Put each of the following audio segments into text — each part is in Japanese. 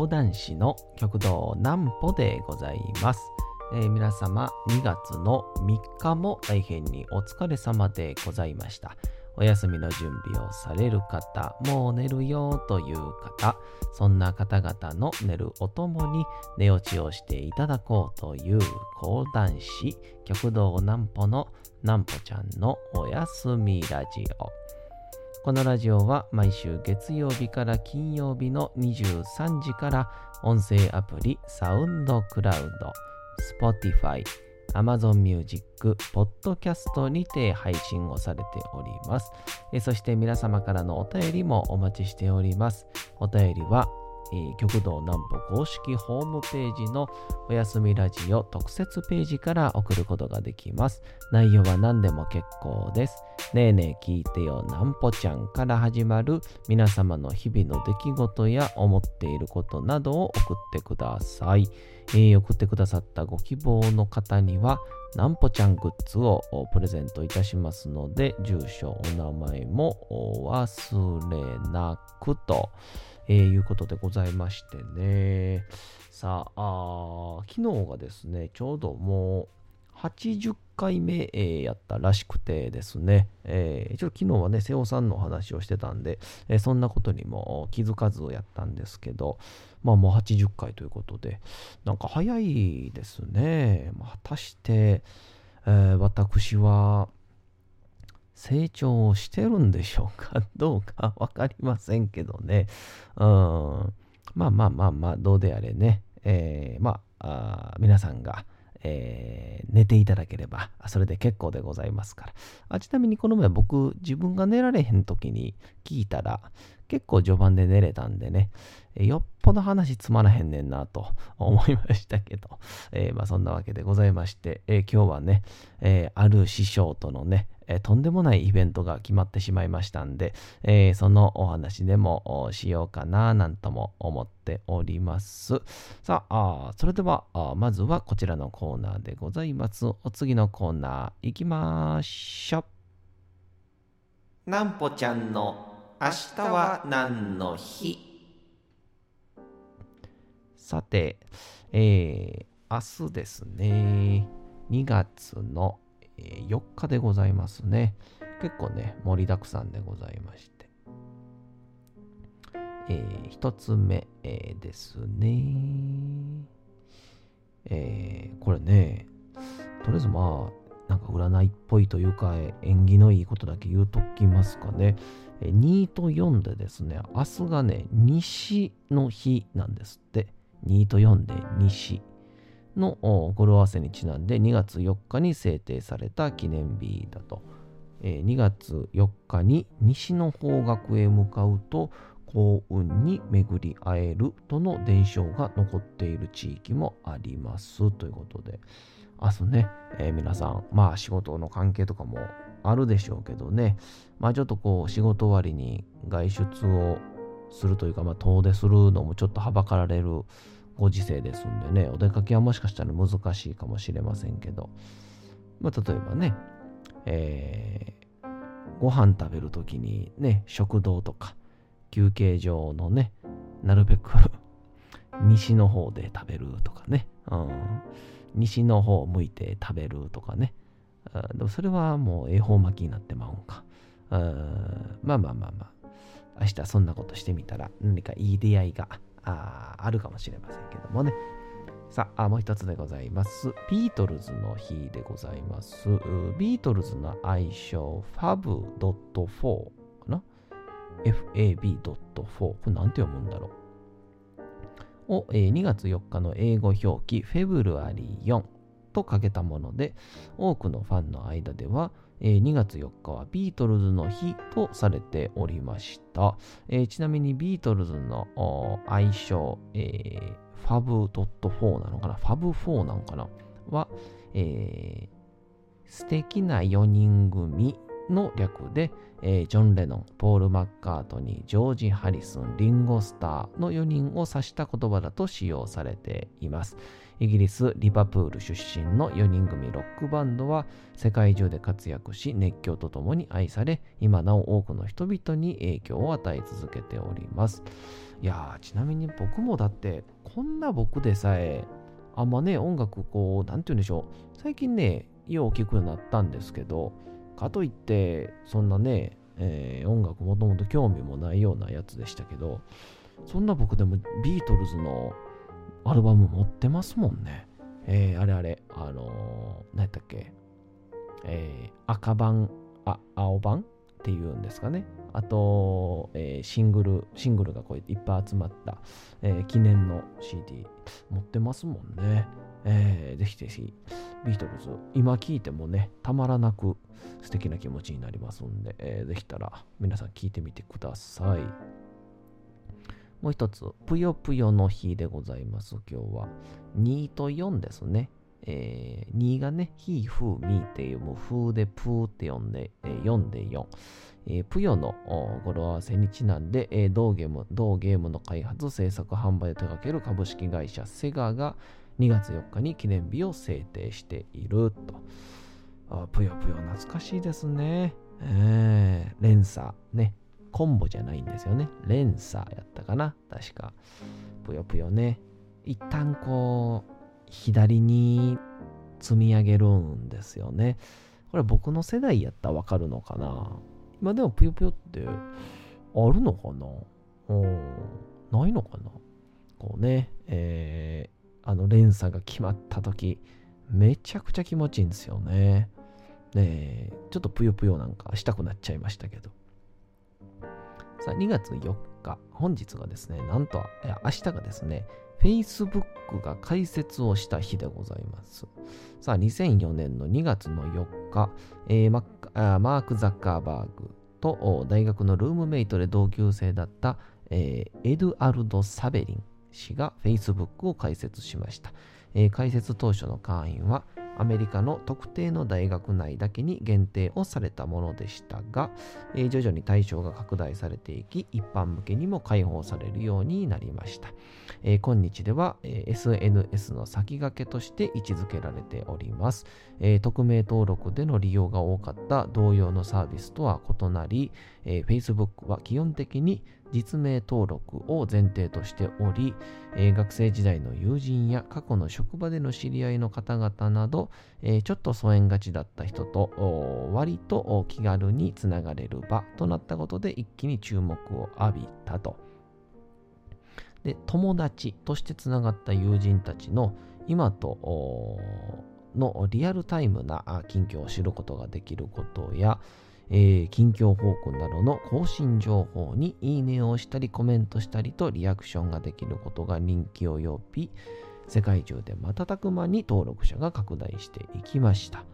講談師の極道南歩でございます。えー皆様2月の3日も大変にお疲れ様でございました。お休みの準備をされる方、もう寝るよという方、そんな方々の寝るおともに寝落ちをしていただこうという講談師、極道南歩の南歩ちゃんのおやすみラジオ。このラジオは毎週月曜日から金曜日の23時から音声アプリサウンドクラウド、Spotify、Amazon Music、Podcast にて配信をされております。そして皆様からのお便りもお待ちしております。お便りは、え極道南歩公式ホームページのおやすみラジオ特設ページから送ることができます。内容は何でも結構です。ねえねえ聞いてよなんぽちゃんから始まる皆様の日々の出来事や思っていることなどを送ってください。えー送ってくださったご希望の方にはなんぽちゃんグッズをプレゼントいたしますので住所お名前もお忘れなくと、えーいうことでございましてねさあ昨日がですねちょうどもう80回目、えーやったらしくてですね、えーちょっと昨日はね、瀬尾さんのお話をしてたんで、えーそんなことにも気づかずやったんですけど、まあもう80回ということで、なんか早いですね。まあ果たして、えー私は成長をしてるんでしょうか？どうかわかりませんけどね。うん。まあまあまあまあ、どうであれね。えーまああ皆さんが、えー寝ていただければ、それで結構でございますから。あちなみにこの前僕、自分が寝られへん時に聞いたら、結構序盤で寝れたんでね、えーよっぽど話つまらへんねんなと 思いましたけど、えーまあそんなわけでございまして、えー今日はね、えーある師匠とのね、えーとんでもないイベントが決まってしまいましたんで、えーそのお話でもおしようかななんとも思っております。さあ、それではまずはこちらのコーナーでございます。お次のコーナー行きましょう。なんぽちゃんの明日は何の日？さて、えー明日ですね、2月のえー4日でございますね。結構ね、盛りだくさんでございまして。えー一つ目、えーですね。えーこれね、とりあえずまあ、なんか占いっぽいというか、縁起のいいことだけ言うときますかね。え2と4でですね、明日がね、西の日なんですって。2と4で西の語呂合わせにちなんで2月4日に制定された記念日だと。えー2月4日に西の方角へ向かうと幸運に巡り会えるとの伝承が残っている地域もありますということで。明日ね、えー皆さんまあ仕事の関係とかもあるでしょうけどね。まあちょっとこう仕事終わりに外出をするというかまあ遠出するのもちょっとはばかられるご時世ですんでねお出かけはもしかしたら難しいかもしれませんけど。まあ例えばねえーご飯食べるときにね、食堂とか休憩所のね、なるべく 西の方で食べるとかね、うん、西の方を向いて食べるとかね、あでもそれはもう恵方巻きになってまうんか。うん。まあまあまあまあ、明日そんなことしてみたら何かいい出会いがああるかもしれませんけどもね。さあ、もう一つでございます。ビートルズの日でございます。ビートルズの愛称、fab.4 かな ?fab.4。これなんて読むんだろう？を、えー2月4日の英語表記、フェブルアリー4とかけたもので、多くのファンの間では、えー2月4日はビートルズの日とされておりました。えーちなみにビートルズの愛称、えー、fab.4 なのかな ?fab4 なのかな？は、えー素敵な4人組の略で、えージョン・レノン、ポール・マッカートニー、ジョージ・ハリスン、リンゴ・スターの4人を指した言葉だと使用されています。イギリス・リバプール出身の4人組ロックバンドは世界中で活躍し熱狂とともに愛され今なお多くの人々に影響を与え続けております。いやちなみに僕もだってこんな僕でさえあんまね音楽こう何て言うんでしょう最近ねよう聞くようになったんですけどかといってそんなね、えー、音楽もともと興味もないようなやつでしたけどそんな僕でもビートルズのアルバム持ってますもんね。えー、あれあれ、あのー、何やったっけ、えー、赤版、あ、青版っていうんですかね。あと、えー、シングル、シングルがこういっぱい集まった、えー、記念の CD 持ってますもんね。えー、ぜひぜひ、ビートルズ、今聴いてもね、たまらなく素敵な気持ちになりますんで、えー、ぜひたら皆さん聴いてみてください。もう一つ、ぷよぷよの日でございます。今日は。2と4ですね。えー、2がね、ひー、ふー、みーっていう、もう、ふでぷーって読んで、えー、4で4。えー、ぷよの語呂合わせにちなんで、えー、同ゲーム、同ゲームの開発、制作、販売を手掛ける株式会社セガが2月4日に記念日を制定していると。ぷよぷよ懐かしいですね。えー、連鎖ね。コンボじゃないんですよね。連鎖やったかな確か。ぷよぷよね。一旦こう、左に積み上げるんですよね。これ僕の世代やったらわかるのかな今でもぷよぷよってあるのかなうんないのかなこうね、えー、あの連鎖が決まった時、めちゃくちゃ気持ちいいんですよね。ねちょっとぷよぷよなんかしたくなっちゃいましたけど。さあ、2月4日、本日がですね、なんと、明日がですね、Facebook が開設をした日でございます。さあ、2004年の2月の4日、えー、マーク・ザッカーバーグと大学のルームメイトで同級生だった、えー、エドアルド・サベリン氏が Facebook を開設しました。えー、開設当初の会員はアメリカの特定の大学内だけに限定をされたものでしたが、えー、徐々に対象が拡大されていき、一般向けにも開放されるようになりました。えー、今日では、えー、SNS の先駆けとして位置づけられております、えー、匿名登録での利用が多かった同様のサービスとは異なり、えー、Facebook は基本的に実名登録を前提としており、えー、学生時代の友人や過去の職場での知り合いの方々など、えー、ちょっと疎遠がちだった人と割と気軽につながれる場となったことで一気に注目を浴びたと。で、友達としてつながった友人たちの今とのリアルタイムな近況を知ることができることや、えー、近況報告などの更新情報にいいねをしたりコメントしたりとリアクションができることが人気を呼び、世界中で瞬く間に登録者が拡大していきました。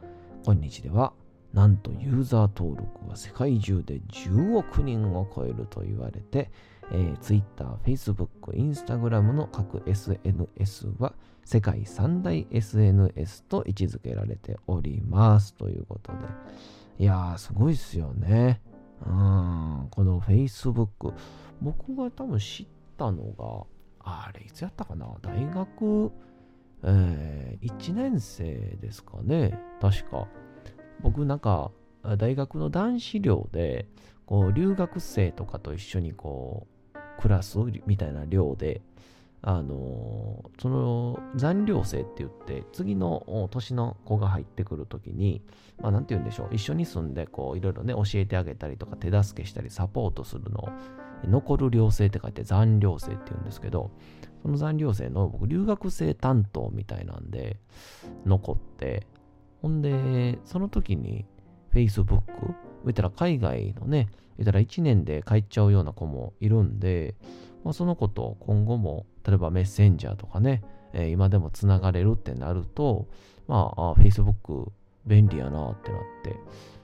今日では、なんとユーザー登録は世界中で10億人を超えると言われて、えー、Twitter、Facebook、Instagram の各 SNS は世界三大 SNS と位置づけられておりますということで、いやー、すごいっすよね。うん、この Facebook。僕が多分知ったのが、あれ、いつやったかな？大学、えー、1年生ですかね。確か。僕なんか、大学の男子寮で、こう、留学生とかと一緒にこう、クラスみたいな寮で、あのその残寮生って言って次の年の子が入ってくるときに、まあ、て言うんでしょう。一緒に住んでこういろいろね教えてあげたりとか手助けしたりサポートするのを残る寮生って書いて残寮生って言うんですけどその残寮生の僕留学生担当みたいなんで残ってほんでその時に Facebook 言ったら海外のね言ったら1年で帰っちゃうような子もいるんでまあ、その子と今後も、例えばメッセンジャーとかね、えー、今でもつながれるってなると、まあ、Facebook 便利やなってなって、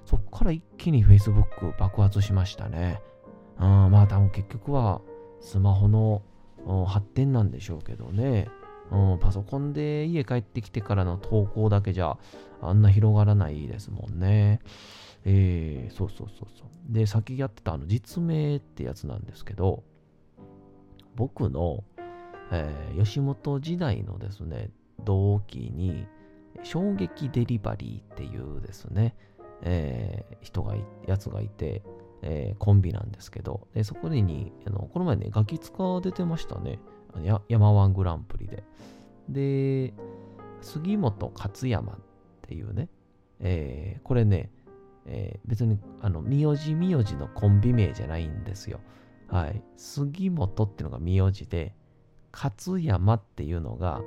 そっから一気に Facebook 爆発しましたね。うん、まあ多分結局はスマホの発展なんでしょうけどね。うん、パソコンで家帰ってきてからの投稿だけじゃあんな広がらないですもんね。えー、そうそうそうそう。で、先やってたあの実名ってやつなんですけど、僕の、えー、吉本時代のですね、同期に、衝撃デリバリーっていうですね、えー、人がい、やつがいて、えー、コンビなんですけど、でそこにあのこの前ね、ガキツカ出てましたね。山ワングランプリで。で、杉本勝山っていうね、えー、これね、えー、別にあの名字名字のコンビ名じゃないんですよ。はい。杉本っていうのが名字で、勝山っていうのが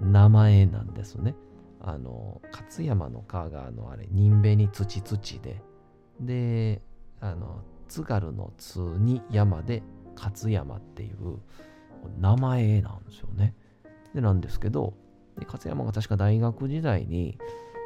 名前なんですね。あの、勝山の川があの、あれ、人辺に土土で、で、あの、津軽の津に山で勝山っていう名前なんですよね。で、なんですけど、で勝山が確か大学時代に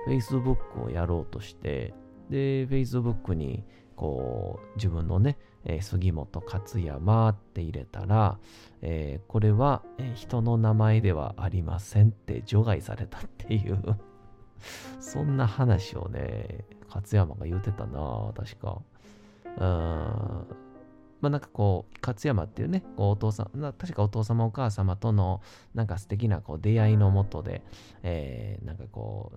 Facebook をやろうとして、で、Facebook にこう自分のね、えー、杉本勝山って入れたら、えー、これは、人の名前ではありませんって除外されたっていう そんな話をね、勝山が言うてたな確か。うん。まあなんかこう、勝山っていうね、こうお父さん、確かお父様お母様とのなんか素敵なこう出会いのもとで、えー、なんかこ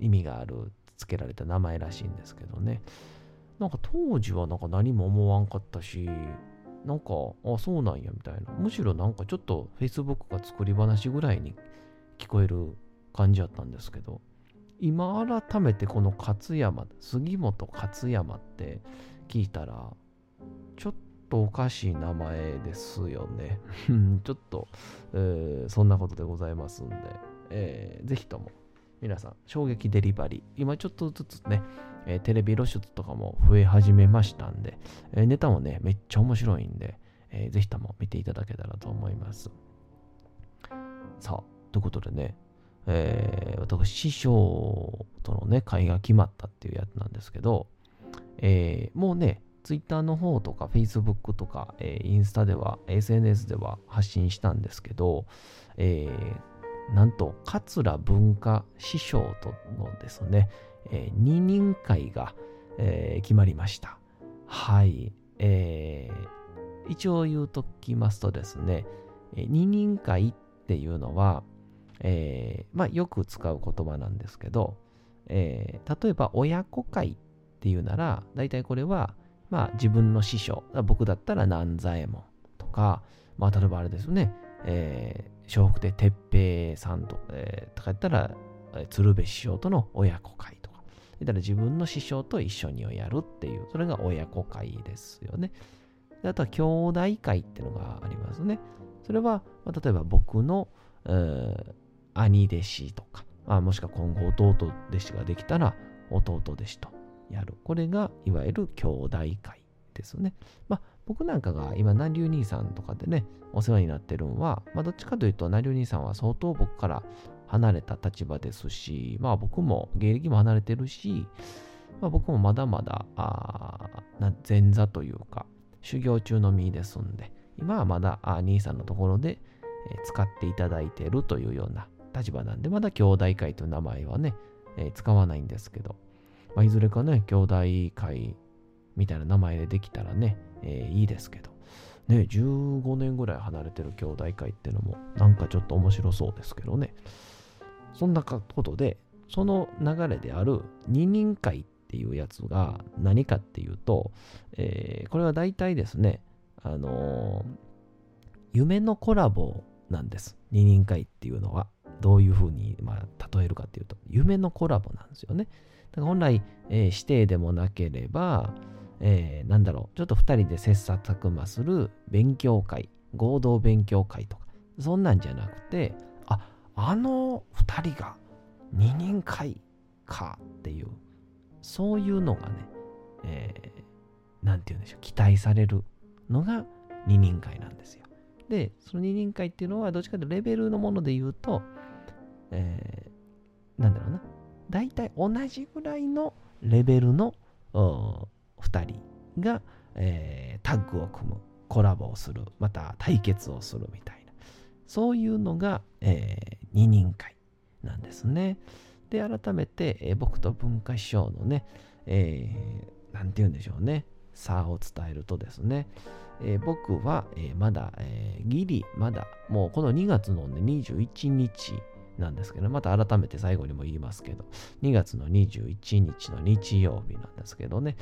う、意味がある、つけられた名前らしいんですけどね。なんか当時はなんか何も思わんかったし、なんか、あ、そうなんやみたいな。むしろなんかちょっと Facebook が作り話ぐらいに聞こえる感じやったんですけど、今改めてこの勝山、杉本勝山って聞いたら、ちょっとおかしい名前ですよね。ちょっと、えー、そんなことでございますんで、えー、ぜひとも皆さん、衝撃デリバリー。今ちょっとずつね、えー、テレビ露出とかも増え始めましたんで、えー、ネタもね、めっちゃ面白いんで、えー、ぜひとも見ていただけたらと思います。さあ、ということでね、えー、私、師匠とのね、会が決まったっていうやつなんですけど、えー、もうね、Twitter の方とか Facebook とか、えー、インスタでは、SNS では発信したんですけど、えー、なんと、桂文化師匠とのですね、えー、二人会が、えー、決まりました。はい。えー、一応言うときますとですね、二人会っていうのは、えー、まあ、よく使う言葉なんですけど、えー、例えば親子会っていうなら、大体これは、まあ、自分の師匠、僕だったら南左衛門とか、まあ、例えばあれですよね、えー、笑福亭哲平さんと,、えー、とかやったら、鶴瓶師匠との親子会だから自分の師匠と一緒にをやるっていう、それが親子会ですよね。あとは兄弟会っていうのがありますね。それは、まあ、例えば僕の、兄弟子とか、あ、もしくは今後弟弟子ができたら弟弟子とやる。これがいわゆる兄弟会ですね。まあ僕なんかが今、南流兄さんとかでね、お世話になってるのは、まあ、どっちかというと、南流兄さんは相当僕から離れた立場ですし、まあ僕も芸歴も離れてるし、まあ、僕もまだまだあ前座というか修行中の身ですんで、今はまだ兄さんのところで、えー、使っていただいてるというような立場なんで、まだ兄弟会という名前はね、えー、使わないんですけど、まあ、いずれかね、兄弟会みたいな名前でできたらね、えー、いいですけど、ね、15年ぐらい離れてる兄弟会ってのもなんかちょっと面白そうですけどね。そんなことで、その流れである二人会っていうやつが何かっていうと、えー、これは大体ですね、あのー、夢のコラボなんです。二人会っていうのは。どういうふうに、まあ、例えるかっていうと、夢のコラボなんですよね。だから本来、えー、指定でもなければ、えー、なんだろう、ちょっと二人で切磋琢磨する勉強会、合同勉強会とか、そんなんじゃなくて、あの2人が二人会かっていう、そういうのがね、えー、なんて言うんでしょう、期待されるのが二人会なんですよ。で、その二人会っていうのは、どっちかというとレベルのもので言うと、えー、なんだろうな、大体同じぐらいのレベルの2人が、えー、タッグを組む、コラボをする、また対決をするみたいな。そういうのが、えー、二人会なんですね。で、改めて、えー、僕と文化師匠のね、えー、て言うんでしょうね、差を伝えるとですね、えー、僕は、え、まだ、え、ギリ、まだ、もうこの2月の、ね、21日なんですけど、また改めて最後にも言いますけど、2月の21日の日曜日なんですけどね、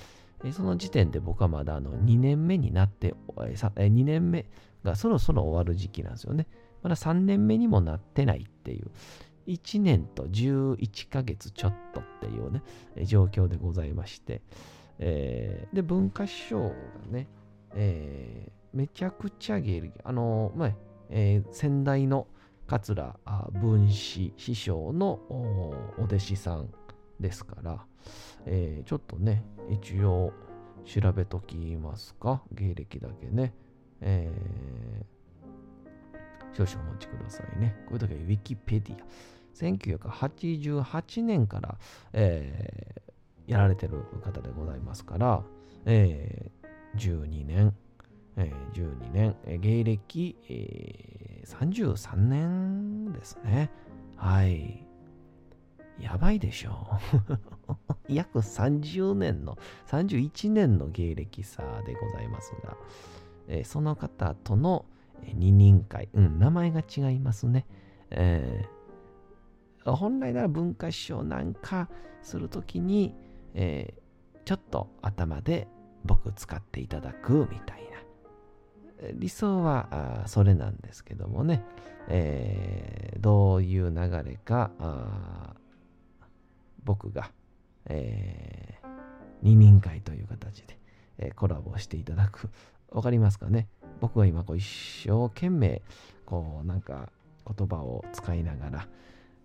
その時点で僕はまだあの2年目になって、2年目がそろそろ終わる時期なんですよね。まだ3年目にもなってないっていう、1年と11ヶ月ちょっとっていうね、状況でございまして、えー、で、文化賞がね、えー、めちゃくちゃ芸歴、あのー、まあ、えー、先代の桂文史師匠のお弟子さんですから、えー、ちょっとね、一応調べときますか。芸歴だけね。えー、少々お待ちくださいね。こういう時はウィキペディア。1988年から、えー、やられてる方でございますから、えー、12年、えー、12年、えー、芸歴、えー、33年ですね。はい。やばいでしょ 約30年の、31年の芸歴差でございますが、えー、その方との二人会、うん、名前が違いますね。えー、本来なら文化師匠なんかするときに、えー、ちょっと頭で僕使っていただくみたいな。理想はそれなんですけどもね、えー、どういう流れか僕が、えー、二人会という形で、えー、コラボしていただく。わかりますかね？僕は今こう一生懸命こうなんか言葉を使いながら、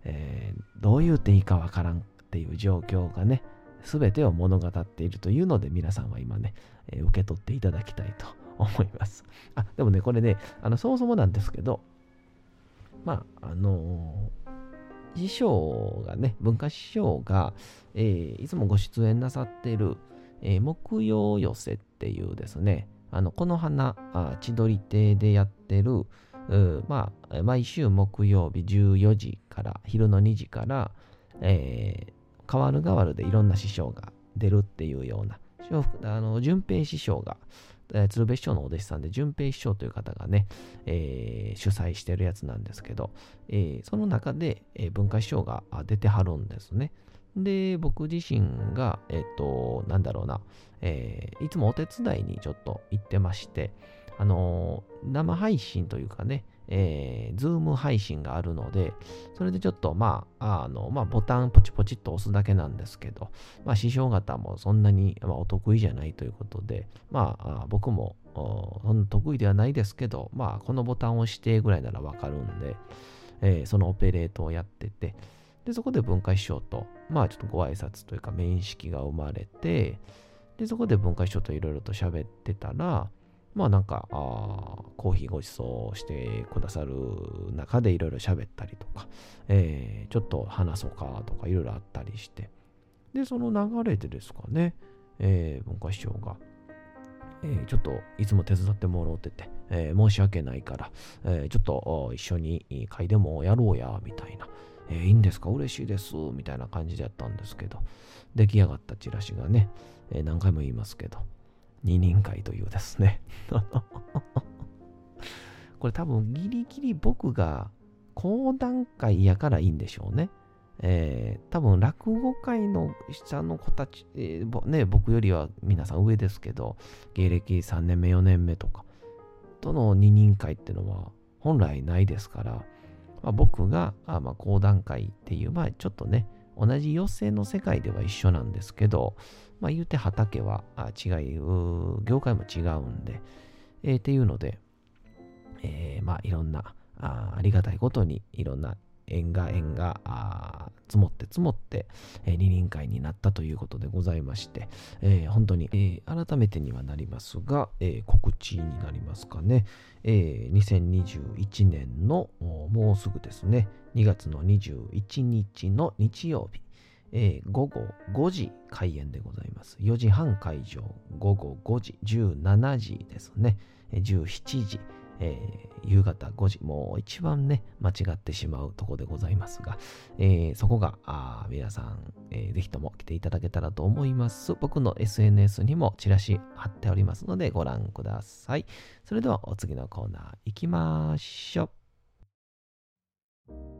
えー、どう言うていいかわからんっていう状況がね、すべてを物語っているというので皆さんは今ね、えー、受け取っていただきたいと思います。あ、でもね、これね、あのそもそもなんですけど、まあ、あの師匠がね、文化師匠が、えー、いつもご出演なさっている、えー、木曜寄せっていうですね、あのこの花あ千鳥亭でやってる、まあ、毎週木曜日14時から、昼の2時から、えー、変わる変わるでいろんな師匠が出るっていうような、あの順平師匠が、え、鶴瓶師匠のお弟子さんで、淳平師匠という方がね、えー、主催してるやつなんですけど、えー、その中で、えー、文化師匠が出てはるんですね。で、僕自身が、えっ、と、なんだろうな、え、いつもお手伝いにちょっと行ってまして、あの、生配信というかね、えー、ズーム配信があるので、それでちょっと、まあ、あの、まあ、ボタンポチポチっと押すだけなんですけど、まあ、師匠方もそんなに、まあ、お得意じゃないということで、まあ、僕も、そんな得意ではないですけど、まあ、このボタンを押してぐらいならわかるんで、えー、そのオペレートをやってて、で、そこで文化師匠と、まあ、ちょっとご挨拶というか、面識が生まれて、で、そこで文化師匠といろいろと喋ってたら、まあなんか、あコーヒーご馳走してくださる中でいろいろ喋ったりとか、えー、ちょっと話そうかとかいろいろあったりして、で、その流れでですかね、えー、文化師匠が、えー、ちょっといつも手伝ってもらってて、えー、申し訳ないから、えー、ちょっと一緒に会でもやろうや、みたいな、えー、いいんですか？嬉しいです、みたいな感じでやったんですけど、出来上がったチラシがね、えー、何回も言いますけど、二人会というですね これ多分ギリギリ僕が講談会やからいいんでしょうね。えー、多分落語界の下の子たち、えー、ね、僕よりは皆さん上ですけど、芸歴3年目、4年目とか、との二人会っていうのは本来ないですから、まあ、僕が、あまあ、講談会っていう、まあちょっとね、同じ寄席の世界では一緒なんですけど、まあ言うて畑は違う、業界も違うんで、えー、っていうので、えー、まあいろんなあありがたいことにいろんな縁が縁が積もって積もって、えー、二人会になったということでございまして、えー、本当に、えー、改めてにはなりますが、えー、告知になりますかね、えー、2021年のもうすぐですね。2月の21日の日曜日。えー、午後5時開演でございます。4時半会場、午後5時、17時ですね。17時、えー、夕方5時、もう一番ね、間違ってしまうとこでございますが、えー、そこが、皆さん、えー、ぜひとも来ていただけたらと思います。僕の SNS にもチラシ貼っておりますのでご覧ください。それではお次のコーナー行きましょう。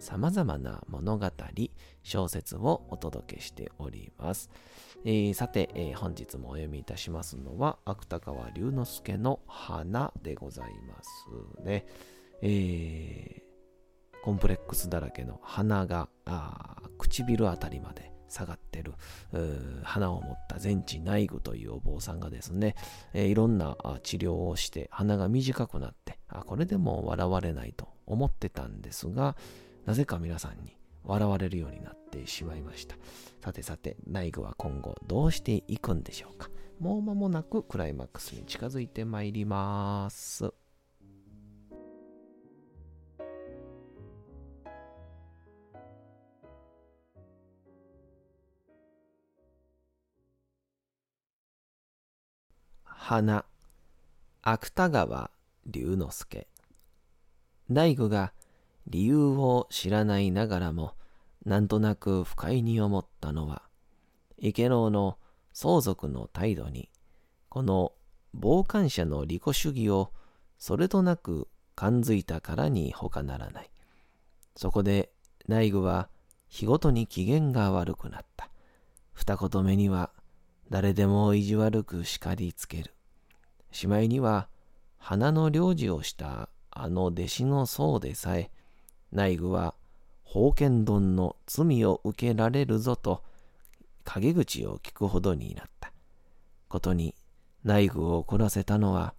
様々な物語、小説をお届けしております。えー、さて、えー、本日もお読みいたしますのは芥川龍之介の花でございますね。えー、コンプレックスだらけの鼻が唇あたりまで下がってる鼻を持った全治内具というお坊さんがですね、えー、いろんな治療をして鼻が短くなってあこれでも笑われないと思ってたんですがなぜか皆さんに笑われるようになってしまいました。さてさて内具は今後どうしていくんでしょうか。もう間もなくクライマックスに近づいてまいります。花。芥川龍之介。大悟が理由を知らないながらもなんとなく不快に思ったのは池老の相続の態度にこの傍観者の利己主義をそれとなく感づいたからに他ならない。そこで内具は日ごとに機嫌が悪くなった。二言目には誰でも意地悪く叱りつける。しまいには花の領事をしたあの弟子の僧でさえ内具は宝剣丼の罪を受けられるぞと陰口を聞くほどになった。ことに内具を怒らせたのは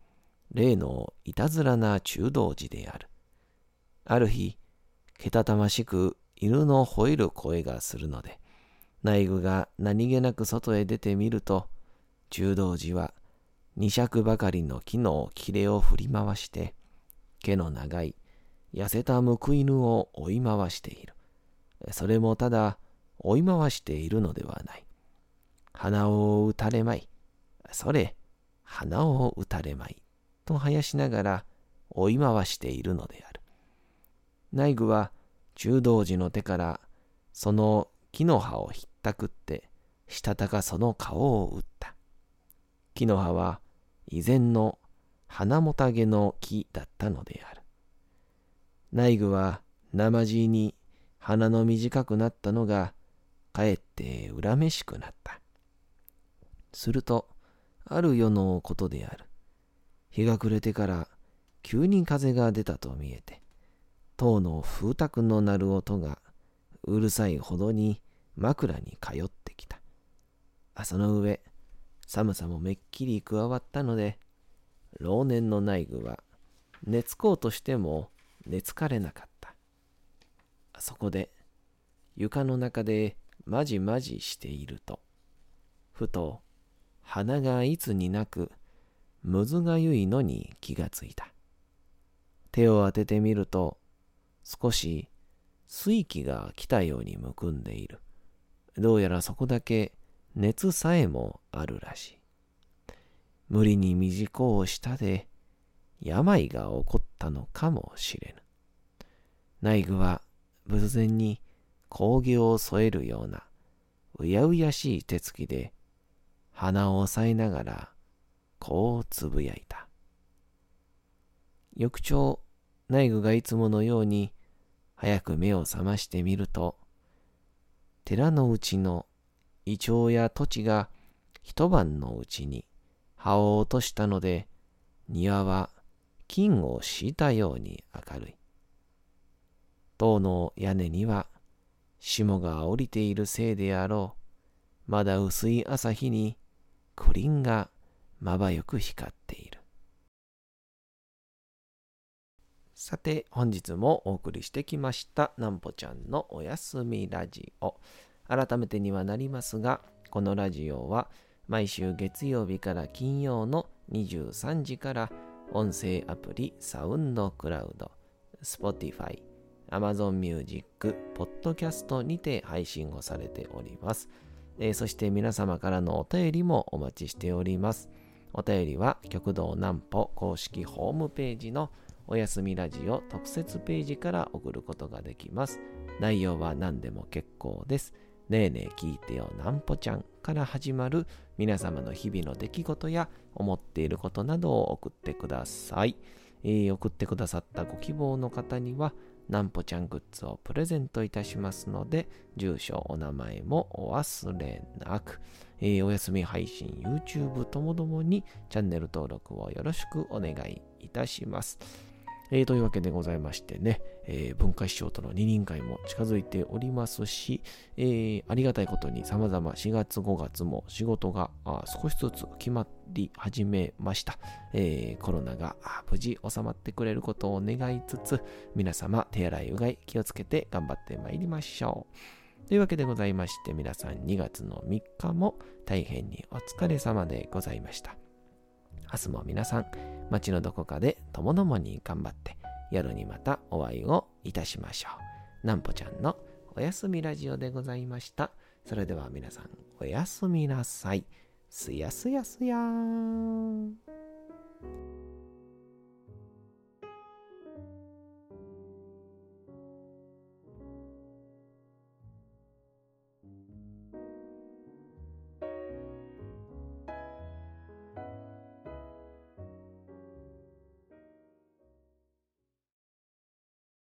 例のいたずらな中道寺である。ある日けたたましく犬の吠える声がするので内具が何気なく外へ出てみると中道寺は二尺ばかりの木の切れを振り回して、毛の長い痩せた報い犬を追い回している。それもただ追い回しているのではない。鼻を打たれまい。それ、鼻を打たれまい。と生やしながら追い回しているのである。内具は中道寺の手からその木の葉をひったくってしたたかその顔を打った。木の葉は以前の花もたげの木だったのである。内具は生地に鼻の短くなったのがかえって恨めしくなった。すると、ある世のことである。日が暮れてから急に風が出たと見えて、塔の風卓の鳴る音がうるさいほどに枕に通ってきた。その上、寒さもめっきり加わったので、老年の内具は寝つこうとしても寝つかれなかった。そこで床の中でまじまじしていると、ふと鼻がいつになくむずがゆいのに気がついた。手を当ててみると少し水気が来たようにむくんでいる。どうやらそこだけ熱さえもあるらしい。無理に短をしたで病が起こったのかもしれぬ。内具は仏前に工業を添えるようなうやうやしい手つきで鼻を押さえながらこうつぶやいた。翌朝、内具がいつものように早く目を覚ましてみると、寺のうちのイチョウや土地が一晩のうちに葉を落としたので、庭は金を敷いたように明るい。塔の屋根には霜が降りているせいであろう。まだ薄い朝日にクリンがまばゆく光っている。さて、本日もお送りしてきました、なんぽちゃんのおやすみラジオ。改めてにはなりますが、このラジオは毎週月曜日から金曜の23時から音声アプリサウンドクラウド、Spotify、Amazon Music、Podcast にて配信をされております。えー、そして皆様からのお便りもお待ちしております。お便りは極道南歩公式ホームページのおやすみラジオ特設ページから送ることができます。内容は何でも結構です。ねえねえ聞いてよなんぽちゃんから始まる皆様の日々の出来事や思っていることなどを送ってください。えー、送ってくださったご希望の方にはなんぽちゃんグッズをプレゼントいたしますので、住所、お名前もお忘れなく、えー、お休み配信、YouTube ともどもにチャンネル登録をよろしくお願いいたします。えー、というわけでございましてね、えー、文化師匠との二人会も近づいておりますし、えー、ありがたいことに様々4月5月も仕事が少しずつ決まり始めました、えコロナが無事収まってくれることを願いつつ、皆様手洗いうがい気をつけて頑張ってまいりましょう。というわけでございまして、皆さん2月の3日も大変にお疲れ様でございました。明日も皆さん、街のどこかでともどもに頑張って、夜にまたお会いをいたしましょう。なんぽちゃんのおやすみラジオでございました。それでは皆さん、おやすみなさい。すやすやすやーん。